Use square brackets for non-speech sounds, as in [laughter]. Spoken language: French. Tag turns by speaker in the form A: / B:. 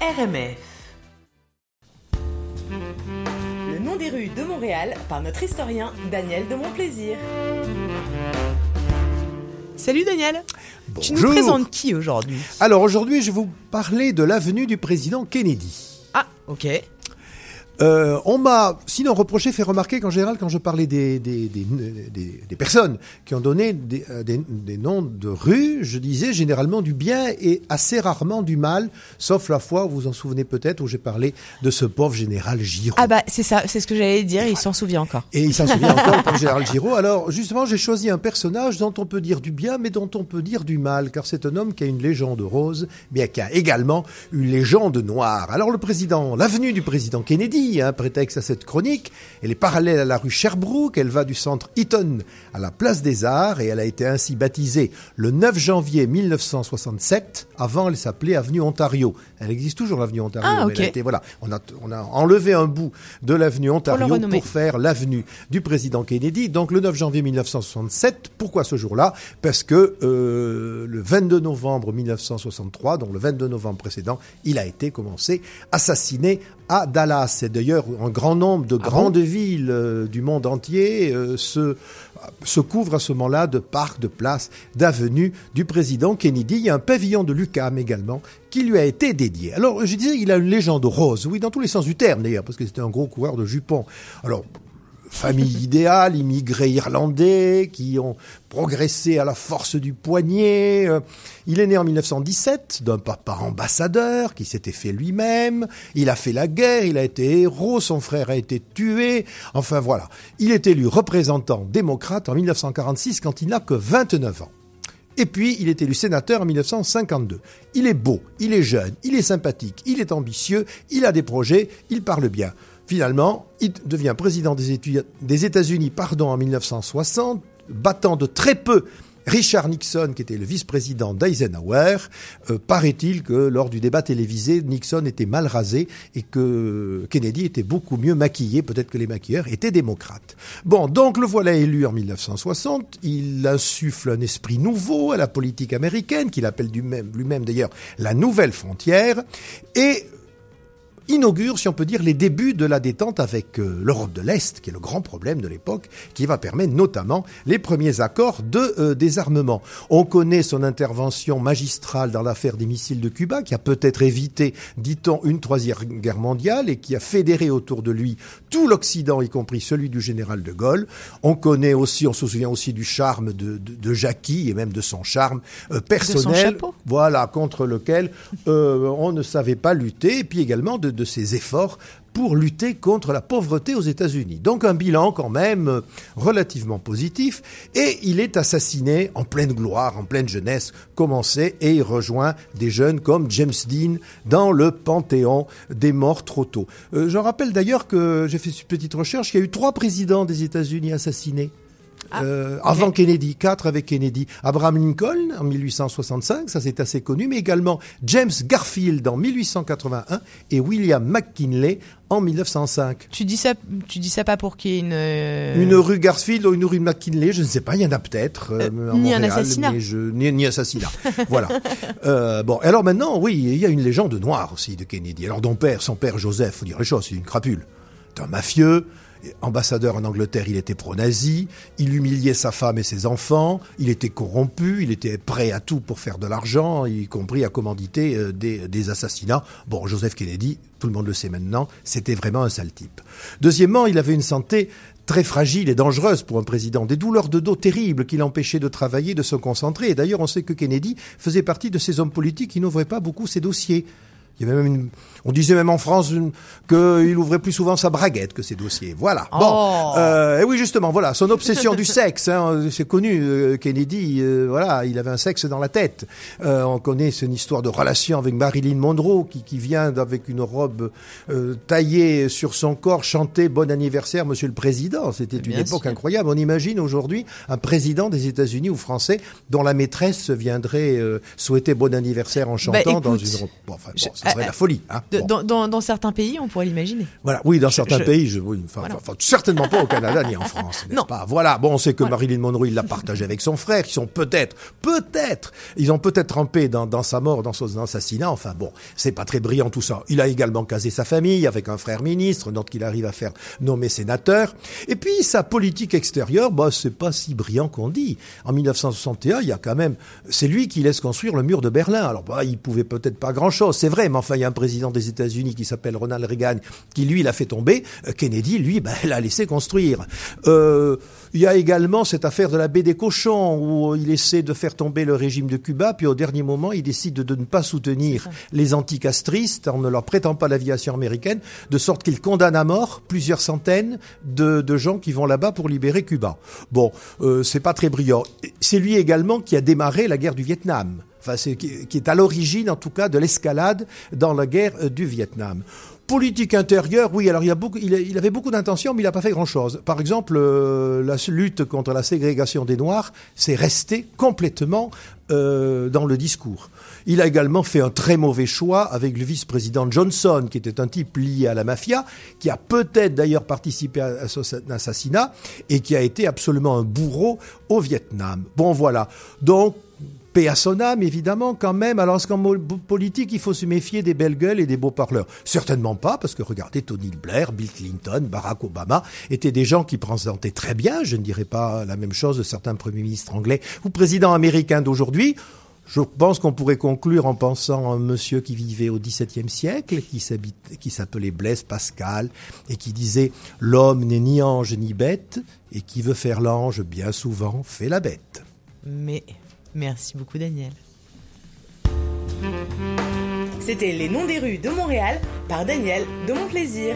A: RMF. Le nom des rues de Montréal par notre historien Daniel de Montplaisir. Salut Daniel. Tu nous
B: Bonjour.
A: présentes qui aujourd'hui?
B: Alors aujourd'hui, je vais vous parler de l'avenue du président Kennedy.
A: Ah, ok.
B: Euh, on m'a sinon reproché, fait remarquer qu'en général, quand je parlais des, des, des, des- des personnes qui ont donné des, euh, des- des noms de rues, je disais généralement du bien et assez rarement du mal, sauf la fois, vous vous en souvenez peut-être, où j'ai parlé de ce pauvre général Giraud.
A: Ah bah c'est ça, c'est ce que j'allais dire, il s'en souvient encore.
B: Et il s'en souvient encore, le pauvre [laughs] général Giraud. Alors, justement, j'ai choisi un personnage dont on peut dire du bien, mais dont on peut dire du mal, car c'est un homme qui a une légende rose, mais qui a également une légende noire. Alors, le président, l'avenue du président Kennedy, un prétexte à cette chronique, elle est parallèle à la rue Sherbrooke, elle va du centre Eaton à la place des Arts, et elle a été ainsi baptisée le 9 janvier 1967. Avant, elle s'appelait avenue Ontario. Elle existe toujours, l'avenue Ontario.
A: Ah,
B: mais elle a été- voilà, on a, on a enlevé un bout de l'avenue Ontario pour faire l'avenue du président Kennedy. Donc le 9 janvier 1967. Pourquoi ce jour-là? Parce que euh, le 22 novembre 1963, donc le 22 novembre précédent, il a été commencé assassiné à Dallas. Et d'ailleurs, un grand nombre de grandes villes euh, du monde entier euh, se, se couvrent à ce moment-là de parcs, de places, d'avenues du président Kennedy. Il y a un pavillon de Lucam également qui lui a été dédié. Alors, je disais, il a une légende rose, oui, dans tous les sens du terme d'ailleurs, parce que c'était un gros coureur de jupons. Alors, famille [laughs] idéale, immigrés irlandais qui ont progressé à la force du poignet. Euh, Il est né en 1917 d'un papa ambassadeur qui s'était fait lui-même. Il a fait la guerre, il a été héros, son frère a été tué. Enfin voilà. Il est élu représentant démocrate en 1946 quand il n'a que 29 ans. Et puis, il est élu sénateur en 1952. Il est beau, il est jeune, il est sympathique, il est ambitieux, il a des projets, il parle bien. Finalement, il devient président des, États-Unis pardon, en 1960, battant de très peu Richard Nixon, qui était le vice-président d'Eisenhower. Euh, Paraît-il que lors du débat télévisé, Nixon était mal rasé et que Kennedy était beaucoup mieux maquillé. Peut-être que les maquilleurs étaient démocrates. Bon, donc le voilà élu en 1960. Il insuffle un esprit nouveau à la politique américaine, qu'il appelle lui-même d'ailleurs la nouvelle frontière. Et inaugure, si on peut dire, les débuts de la détente avec euh, l'Europe de l'Est, qui est le grand problème de l'époque, qui va permettre notamment les premiers accords de euh, désarmement. On connaît son intervention magistrale dans l'affaire des missiles de Cuba, qui a peut-être évité, dit-on, une troisième guerre mondiale et qui a fédéré autour de lui tout l'Occident, y compris celui du général de Gaulle. On connaît aussi, on se souvient aussi du charme de, de, de Jackie et même de son charme euh, personnel.
A: chapeau.
B: Voilà, contre lequel euh, on ne savait pas lutter, et puis également de, de ses efforts pour lutter contre la pauvreté aux États-Unis. Donc un bilan quand même euh, relativement positif, et il est assassiné en pleine gloire, en pleine jeunesse, commencé, et il rejoint des jeunes comme James Dean dans le panthéon des morts trop tôt. Euh, je rappelle d'ailleurs que j'ai fait une petite recherche, il y a eu trois présidents des États-Unis assassinés.
A: Ah,
B: Euh. Avant Kennedy, quatre avec Kennedy. Abraham Lincoln en 1865, ça c'est assez connu, mais également James Garfield en 1881 et William McKinley en 1905.
A: Tu dis ça, tu dis ça pas pour qu'il y ait une. euh,
B: Une rue Garfield ou une rue McKinley, je ne sais pas, il y en a peut-être. euh,
A: ni un assassinat.
B: mais je- ni, ni assassinat. [laughs] voilà. Bon, alors maintenant, oui, il y a une légende noire aussi de Kennedy. Alors, ton père, son père Joseph, faut dire les choses, c'est une crapule. C'est un mafieux. Ambassadeur en Angleterre, il était pro-nazi, il humiliait sa femme et ses enfants, il était corrompu, il était prêt à tout pour faire de l'argent, y compris à commanditer euh, des, assassinats. Bon, Joseph Kennedy, tout le monde le sait maintenant, c'était vraiment un sale type. Deuxièmement, il avait une santé très fragile et dangereuse pour un président, des douleurs de dos terribles qui l'empêchaient de travailler, de se concentrer. Et d'ailleurs, on sait que Kennedy faisait partie de ces hommes politiques qui n'ouvraient pas beaucoup ses dossiers. Il y avait même une, on disait même en France une- qu'il ouvrait plus souvent sa braguette que ses dossiers. Voilà. Bon,
A: Oh.
B: euh, et oui justement, voilà, son obsession du sexe, hein, c'est connu. euh, Kennedy, euh, voilà, il avait un sexe dans la tête. Euh, on connaît une histoire de relation avec Marilyn Monroe qui, qui vient avec une robe euh, taillée sur son corps chanter Bon anniversaire, Monsieur le Président. C'était une époque
A: sûr.
B: incroyable. On imagine aujourd'hui un président des États-Unis ou français dont la maîtresse viendrait euh, souhaiter bon anniversaire en chantant
A: Bah,
B: dans
A: écoute,
B: une robe. Bon, enfin, bon, ça serait la folie. Hein.
C: Bon. Dans, dans, certains pays, on pourrait l'imaginer.
B: Voilà, oui, dans certains pays, je, oui, enfin, voilà. enfin, certainement pas au Canada ni en [laughs] France, n'est-ce pas? Voilà, bon, on sait que voilà. Marilyn Monroe, il l'a partagé avec son frère, qui sont peut-être, peut-être, ils ont peut-être trempé dans, dans sa mort, dans son assassinat. Enfin bon, c'est pas très brillant tout ça. Il a également casé sa famille avec un frère ministre, donc qu'il arrive à faire nommer sénateur. Et puis sa politique extérieure, bah c'est pas si brillant qu'on dit. En 1961, il y a quand même, c'est lui qui laisse construire le mur de Berlin. Alors bah il pouvait peut-être pas grand-chose, c'est vrai, mais enfin il y a un président des États-Unis qui s'appelle Ronald Reagan qui lui l'a fait tomber. Euh, Kennedy, lui, [laughs] bah, l'a laissé construire. Euh, il y a également cette affaire de la baie des cochons où il essaie de faire tomber le régime de Cuba, puis au dernier moment, il décide de ne pas soutenir les anticastristes en ne leur prêtant pas l'aviation américaine, de sorte qu'il condamne à mort plusieurs centaines de, de gens qui vont là-bas pour libérer Cuba. Bon, euh, c'est pas très brillant. C'est lui également qui a démarré la guerre du Vietnam. Qui est à l'origine, en tout cas, de l'escalade dans la guerre euh, du Vietnam. Politique intérieure, oui. Alors il, a beaucoup, avait beaucoup d'intentions, mais il n'a pas fait grand-chose. Par exemple, euh, la lutte contre la ségrégation des Noirs, c'est resté complètement euh, dans le discours. Il a également fait un très mauvais choix avec le vice-président Johnson, qui était un type lié à la mafia, qui a peut-être d'ailleurs participé à son assassinat et qui a été absolument un bourreau au Vietnam. Bon, voilà. Donc paix à son âme, évidemment, quand même. Alors, est-ce qu'en politique, il faut se méfier des belles gueules et des beaux parleurs? Certainement pas, parce que regardez, Tony Blair, Bill Clinton, Barack Obama étaient des gens qui présentaient très bien, je ne dirais pas la même chose de certains premiers ministres anglais ou présidents américains d'aujourd'hui. Je pense qu'on pourrait conclure en pensant à un monsieur qui vivait au XVIIe siècle, qui s'appelait Blaise Pascal, et qui disait L'homme n'est ni ange ni bête, et qui veut faire l'ange bien souvent fait la bête.
C: Mais Merci beaucoup Daniel.
A: C'était Les Noms des rues de Montréal par Daniel de Mon Plaisir.